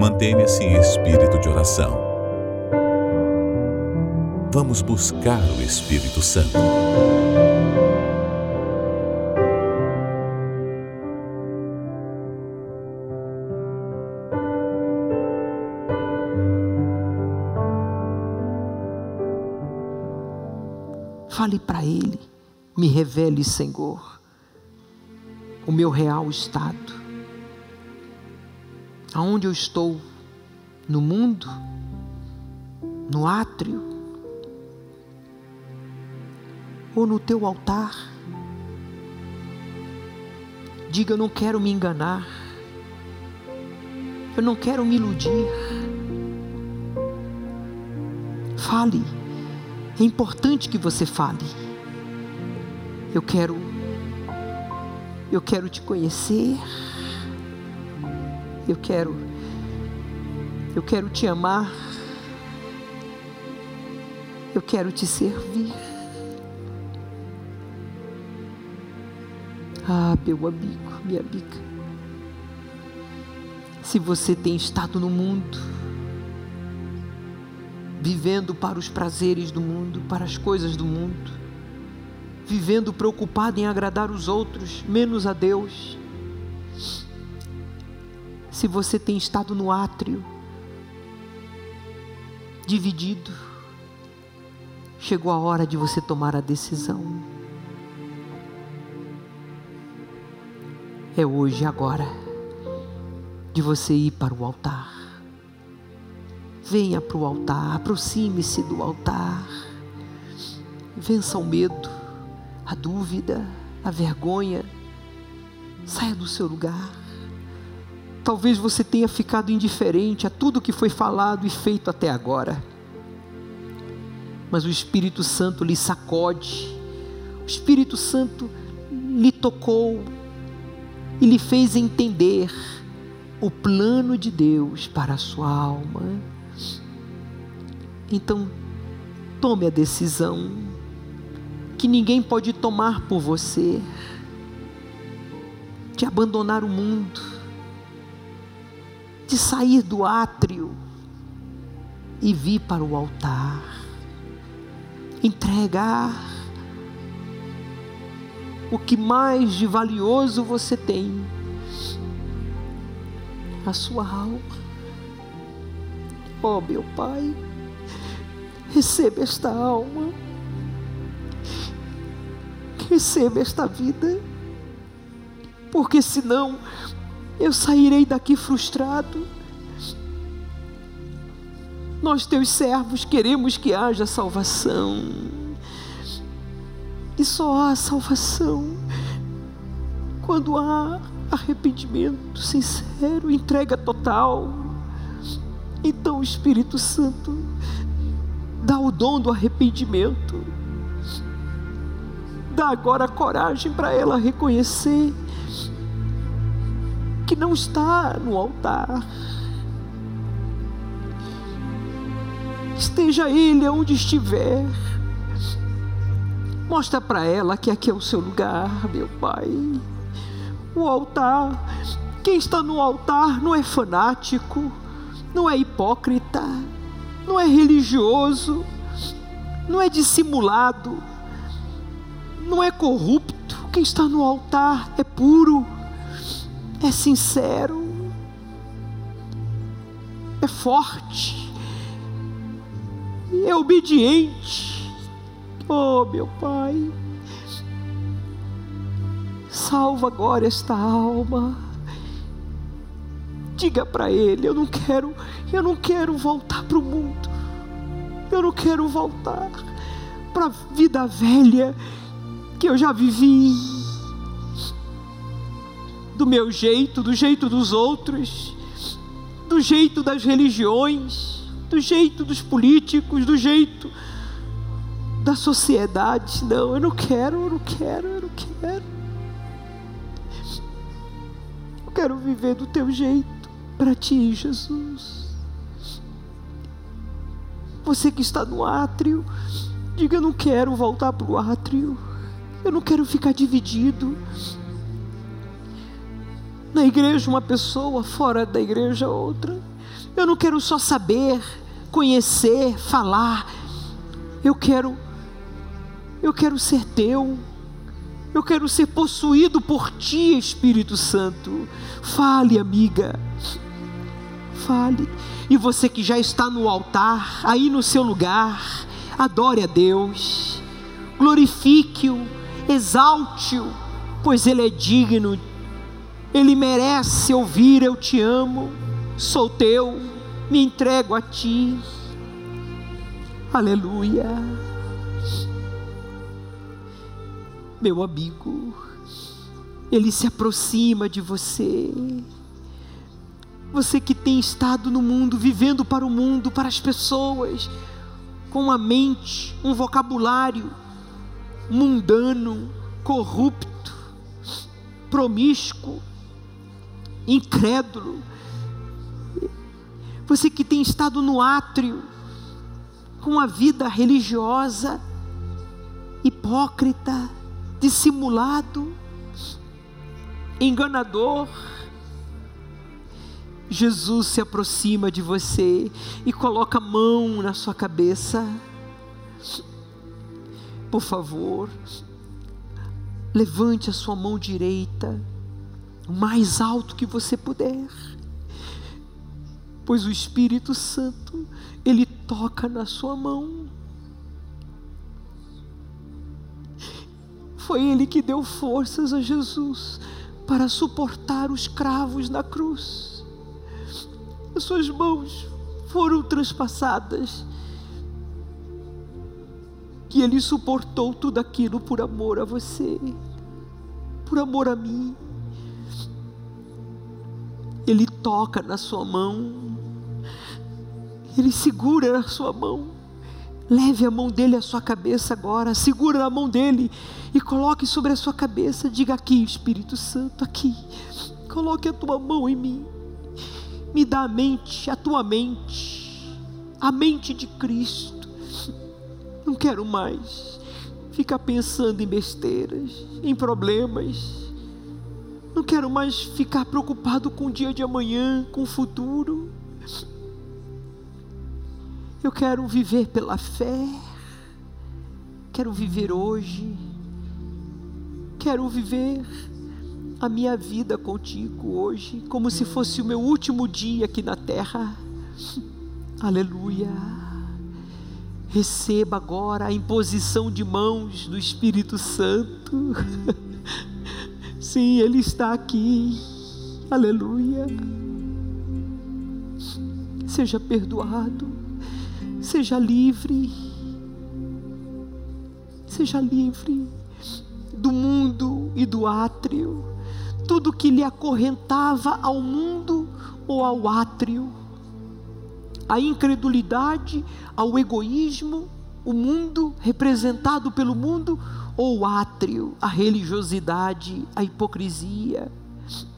Mantenha-se em espírito de oração. Vamos buscar o Espírito Santo. Fale para Ele, me revele, Senhor, o meu real estado. Aonde eu estou? No mundo? No átrio? Ou no teu altar? Diga: Eu não quero me enganar, eu não quero me iludir. Fale é importante que você fale. Eu quero, eu quero te conhecer. Eu quero, eu quero te amar. Eu quero te servir. Ah, meu amigo, minha amiga. Se você tem estado no mundo, vivendo para os prazeres do mundo, para as coisas do mundo, vivendo preocupado em agradar os outros, menos a Deus. Se você tem estado no átrio, dividido, chegou a hora de você tomar a decisão. É hoje, agora, de você ir para o altar Venha para o altar, aproxime-se do altar. Vença o medo, a dúvida, a vergonha. Saia do seu lugar. Talvez você tenha ficado indiferente a tudo que foi falado e feito até agora. Mas o Espírito Santo lhe sacode, o Espírito Santo lhe tocou e lhe fez entender o plano de Deus para a sua alma. Então, tome a decisão que ninguém pode tomar por você de abandonar o mundo, de sair do átrio e vir para o altar, entregar o que mais de valioso você tem, a sua alma. Oh, meu Pai receba esta alma, receba esta vida, porque senão eu sairei daqui frustrado. Nós, teus servos, queremos que haja salvação, e só há salvação quando há arrependimento sincero, entrega total. Então, o Espírito Santo Dá o dom do arrependimento. Dá agora coragem para ela reconhecer que não está no altar. Esteja ele onde estiver. Mostra para ela que aqui é o seu lugar, meu Pai. O altar, quem está no altar não é fanático, não é hipócrita não é religioso, não é dissimulado, não é corrupto. Quem está no altar é puro, é sincero, é forte, é obediente. Oh, meu Pai, salva agora esta alma Diga para ele, eu não quero, eu não quero voltar para o mundo. Eu não quero voltar para a vida velha que eu já vivi. Do meu jeito, do jeito dos outros, do jeito das religiões, do jeito dos políticos, do jeito da sociedade. Não, eu não quero, eu não quero, eu não quero. Eu quero viver do teu jeito para ti, Jesus. Você que está no átrio, diga: Eu não quero voltar para o átrio, eu não quero ficar dividido Na igreja, uma pessoa, fora da igreja, outra. Eu não quero só saber, conhecer, falar. Eu quero, eu quero ser teu. Eu quero ser possuído por ti, Espírito Santo. Fale, amiga. Fale. E você que já está no altar, aí no seu lugar, adore a Deus. Glorifique-o, exalte-o, pois ele é digno. Ele merece ouvir eu te amo. Sou teu, me entrego a ti. Aleluia. Meu amigo, ele se aproxima de você. Você que tem estado no mundo, vivendo para o mundo, para as pessoas, com uma mente, um vocabulário mundano, corrupto, promíscuo, incrédulo. Você que tem estado no átrio, com a vida religiosa, hipócrita, dissimulado, enganador. Jesus se aproxima de você e coloca a mão na sua cabeça. Por favor, levante a sua mão direita, mais alto que você puder, pois o Espírito Santo, ele toca na sua mão. Foi Ele que deu forças a Jesus para suportar os cravos na cruz. As suas mãos foram transpassadas. Que Ele suportou tudo aquilo por amor a você, por amor a mim. Ele toca na sua mão, Ele segura na sua mão. Leve a mão dele à sua cabeça agora, segura na mão dele e coloque sobre a sua cabeça. Diga aqui, Espírito Santo, aqui. Coloque a tua mão em mim. Me dá a mente, a tua mente, a mente de Cristo. Não quero mais ficar pensando em besteiras, em problemas. Não quero mais ficar preocupado com o dia de amanhã, com o futuro. Eu quero viver pela fé, quero viver hoje, quero viver a minha vida contigo hoje, como se fosse o meu último dia aqui na terra. Aleluia. Receba agora a imposição de mãos do Espírito Santo. Sim, Ele está aqui. Aleluia. Seja perdoado. Seja livre. Seja livre do mundo e do átrio. Tudo que lhe acorrentava ao mundo ou ao átrio. A incredulidade, ao egoísmo, o mundo representado pelo mundo ou o átrio, a religiosidade, a hipocrisia,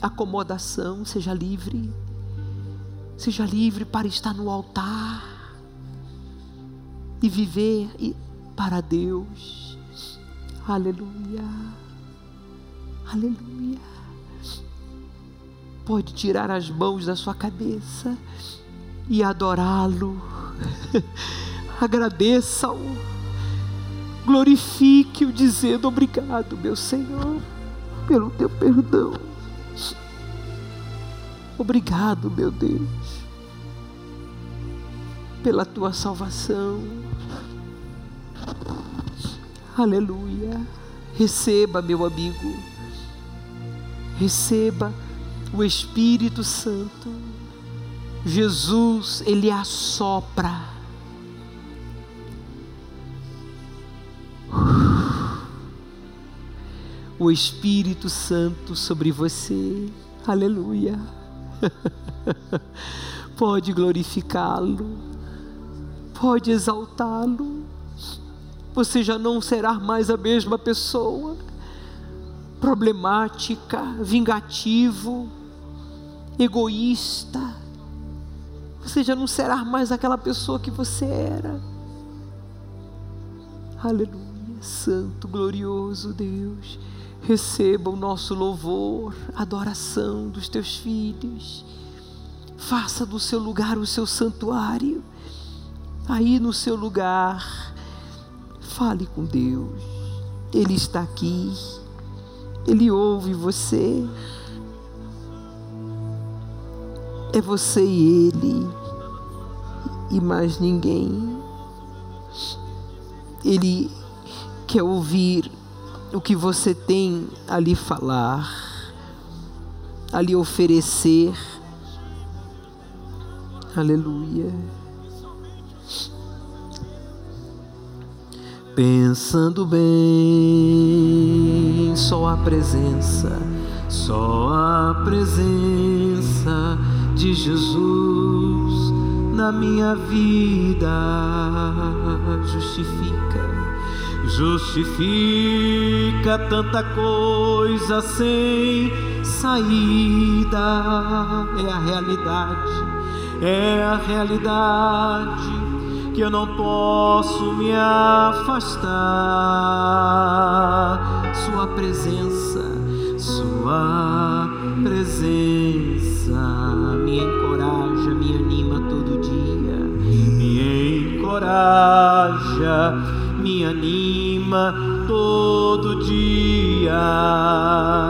a acomodação, seja livre. Seja livre para estar no altar e viver para Deus. Aleluia. Aleluia. Pode tirar as mãos da sua cabeça e adorá-lo. Agradeça-o. Glorifique-o, dizendo: Obrigado, meu Senhor, pelo teu perdão. Obrigado, meu Deus, pela tua salvação. Aleluia. Receba, meu amigo. Receba o Espírito Santo. Jesus, ele assopra. O Espírito Santo sobre você. Aleluia. Pode glorificá-lo. Pode exaltá-lo você já não será mais a mesma pessoa, problemática, vingativo, egoísta. Você já não será mais aquela pessoa que você era. Aleluia, Santo, glorioso Deus, Receba o nosso louvor, adoração dos teus filhos. Faça do seu lugar o seu santuário. Aí no seu lugar, fale com Deus. Ele está aqui. Ele ouve você. É você e ele, e mais ninguém. Ele quer ouvir o que você tem a lhe falar, a lhe oferecer. Aleluia. Pensando bem, só a presença, só a presença de Jesus na minha vida justifica, justifica tanta coisa sem saída. É a realidade, é a realidade que eu não posso me afastar. Sua presença, Sua presença me encoraja, me anima todo dia, me encoraja, me anima todo dia.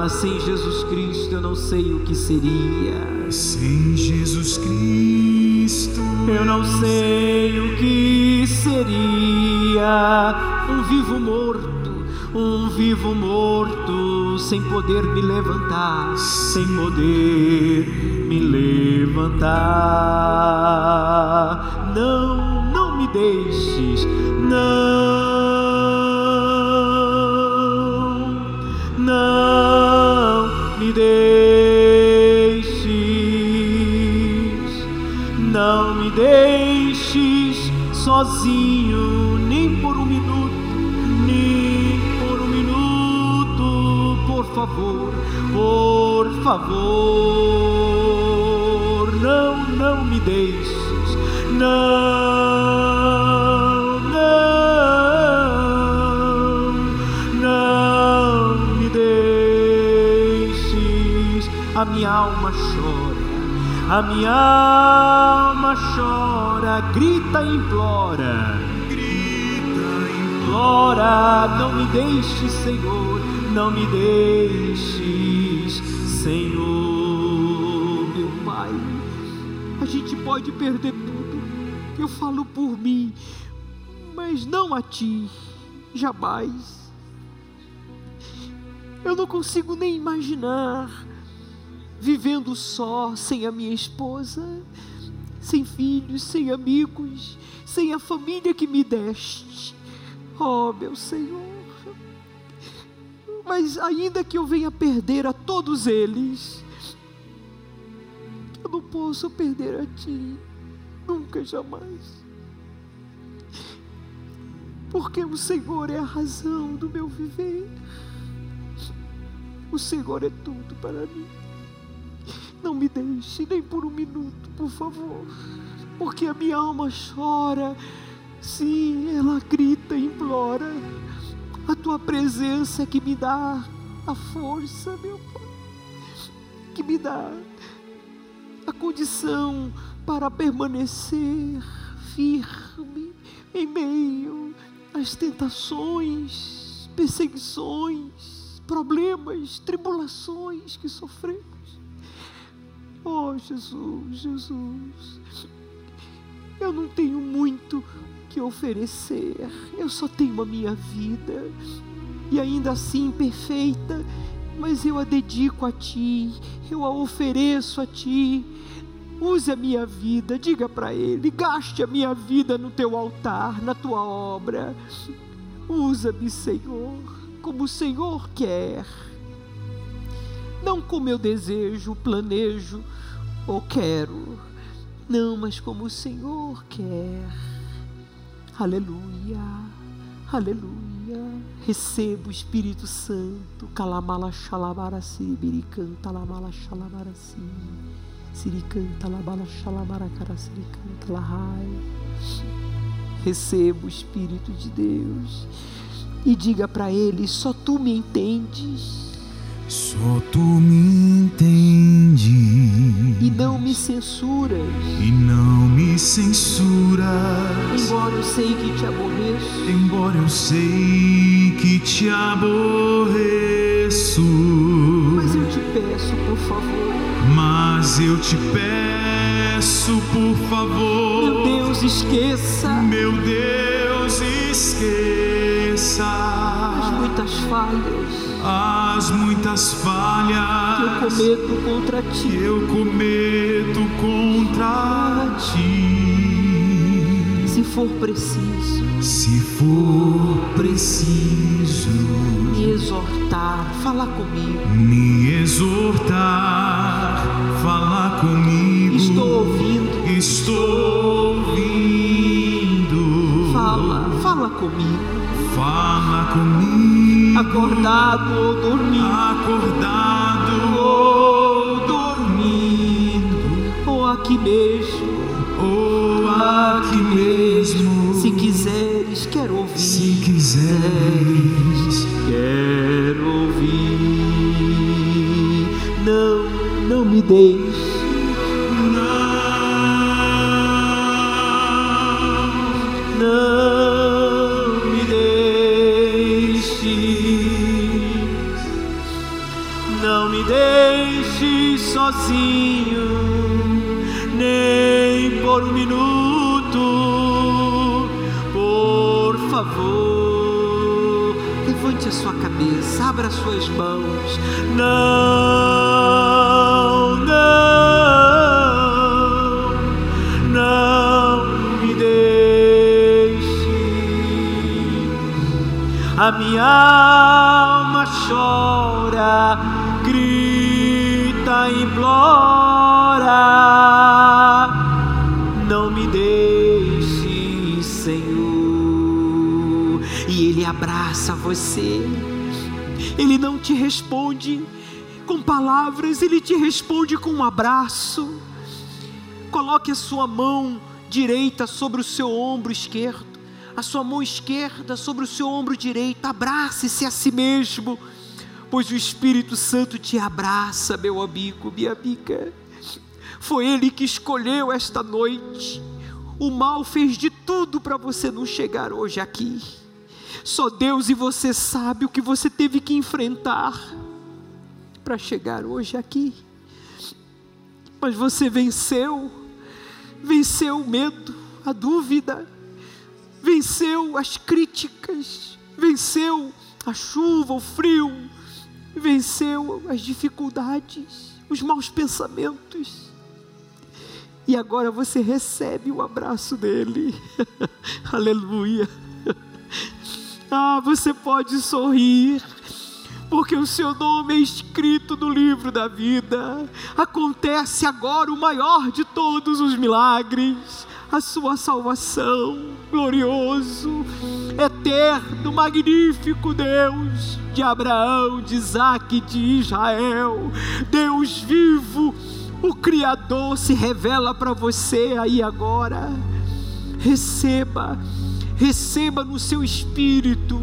Sem Jesus Cristo eu não sei o que seria. Sem Jesus Cristo eu não sei o que seria um vivo morto, um vivo morto, sem poder me levantar, sem poder me levantar. Não, não me deixes, não, não me deixes, não me deixes sozinho, nem por um minuto, nem por um minuto, por favor, por favor, não, não me deixes, não, minha alma chora, a minha alma chora, grita e implora, grita, implora, não me deixes, Senhor, não me deixes, Senhor, meu Pai. A gente pode perder tudo, eu falo por mim, mas não a Ti, jamais. Eu não consigo nem imaginar vivendo só, sem a minha esposa, sem filhos, sem amigos, sem a família que me deste. Oh, meu Senhor. Mas ainda que eu venha perder a todos eles, eu não posso perder a Ti, nunca, jamais. Porque o Senhor é a razão do meu viver. O Senhor é tudo para mim. Não me deixe nem por um minuto, por favor, porque a minha alma chora. Sim, ela grita e implora. A tua presença é que me dá a força, meu Pai, que me dá a condição para permanecer firme em meio às tentações, perseguições, problemas, tribulações que sofremos. Oh, Jesus, Jesus, eu não tenho muito que oferecer, eu só tenho a minha vida, e ainda assim imperfeita, mas eu a dedico a Ti, eu a ofereço a Ti. Use a minha vida, diga para Ele, gaste a minha vida no Teu altar, na Tua obra. Usa-me, Senhor, como o Senhor quer não como eu desejo, planejo ou quero, não, mas como o Senhor quer. Aleluia, aleluia. Receba o Espírito Santo. Calamala xalabara siribiricanta lamala xalabara Siricanta labala xalabara cara siricanta lahai. Receba o Espírito de Deus. e diga para ele: só tu me entendes. Só tu me entendes e não me censuras. E não me censuras. Embora eu sei que te aborreço. Embora eu sei que te aborreço. Mas eu te peço, por favor. Mas eu te peço, por favor. Meu Deus, esqueça. Meu Deus, esqueça. As muitas falhas as muitas falhas que eu cometo contra ti. eu cometo contra ti. Se for preciso, se for preciso, me exortar, falar comigo. Me exortar, falar comigo. Estou ouvindo. Estou ouvindo. Fala, fala comigo. Fala comigo. Acordado ou dormindo. Acordado ou dormindo. Ou aqui mesmo. Ou aqui mesmo. Se quiseres, quero ouvir. Se quiseres, quero ouvir. Não, não me deixe. Sozinho, nem por um minuto, por favor. Levante a sua cabeça, abra suas mãos. Não, não, não me deixe. A minha alma chora, implora. Não me deixe, Senhor. E Ele abraça você. Ele não te responde com palavras, ele te responde com um abraço. Coloque a sua mão direita sobre o seu ombro esquerdo, a sua mão esquerda sobre o seu ombro direito. Abrace-se a si mesmo, pois o Espírito Santo te abraça, meu amigo, minha amiga. Foi Ele que escolheu esta noite. O mal fez de tudo para você não chegar hoje aqui. Só Deus e você sabe o que você teve que enfrentar para chegar hoje aqui. Mas você venceu, venceu o medo, a dúvida, venceu as críticas, venceu a chuva, o frio, venceu as dificuldades, os maus pensamentos. E agora você recebe o abraço dele. Aleluia. Ah, você pode sorrir, porque o seu nome é escrito no livro da vida. Acontece agora o maior de todos os milagres, a sua salvação, glorioso, eterno, magnífico Deus de Abraão, de Isaac e de Israel, Deus vivo, o Criador se revela para você aí agora. Receba receba no seu espírito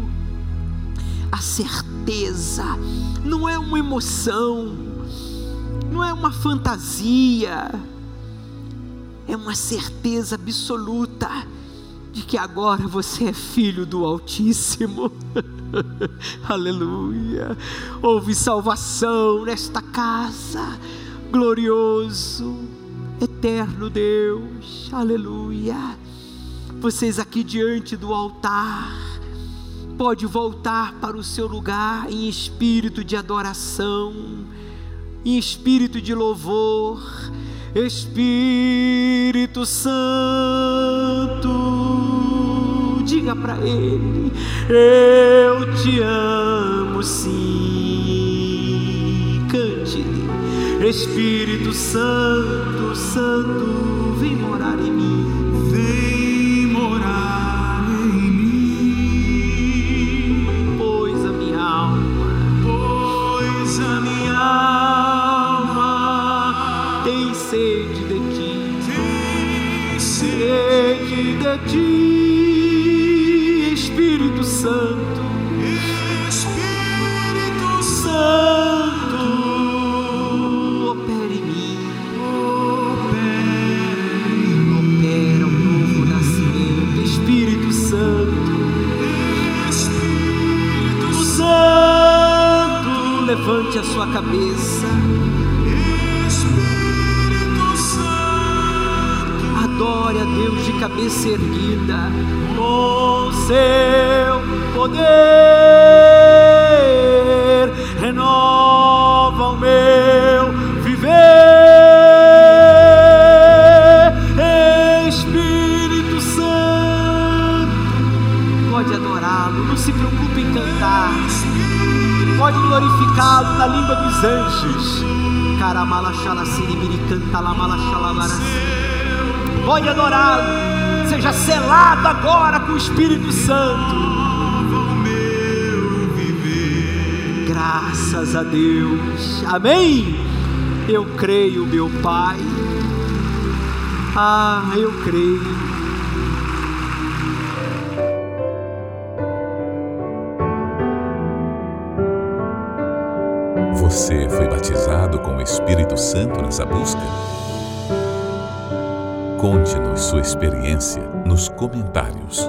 a certeza, não é uma emoção, não é uma fantasia, é uma certeza absoluta de que agora você é filho do Altíssimo. Aleluia. Houve salvação nesta casa, glorioso, eterno Deus. Aleluia vocês aqui diante do altar, pode voltar para o seu lugar em espírito de adoração, em espírito de louvor, Espírito Santo, diga para Ele: Eu te amo, sim. Cante-lhe, Espírito Santo, Santo, vem morar em mim. Sua cabeça. Espírito Santo, Adore a Deus de cabeça erguida, com seu poder, glorificá-lo na língua dos anjos. Caramala xalassiri canta Pode adorá-lo, seja selado agora com o Espírito Santo. Graças a Deus, amém. Eu creio, meu Pai. Ah, eu creio. Você foi batizado com o Espírito Santo nessa busca? Conte-nos sua experiência nos comentários.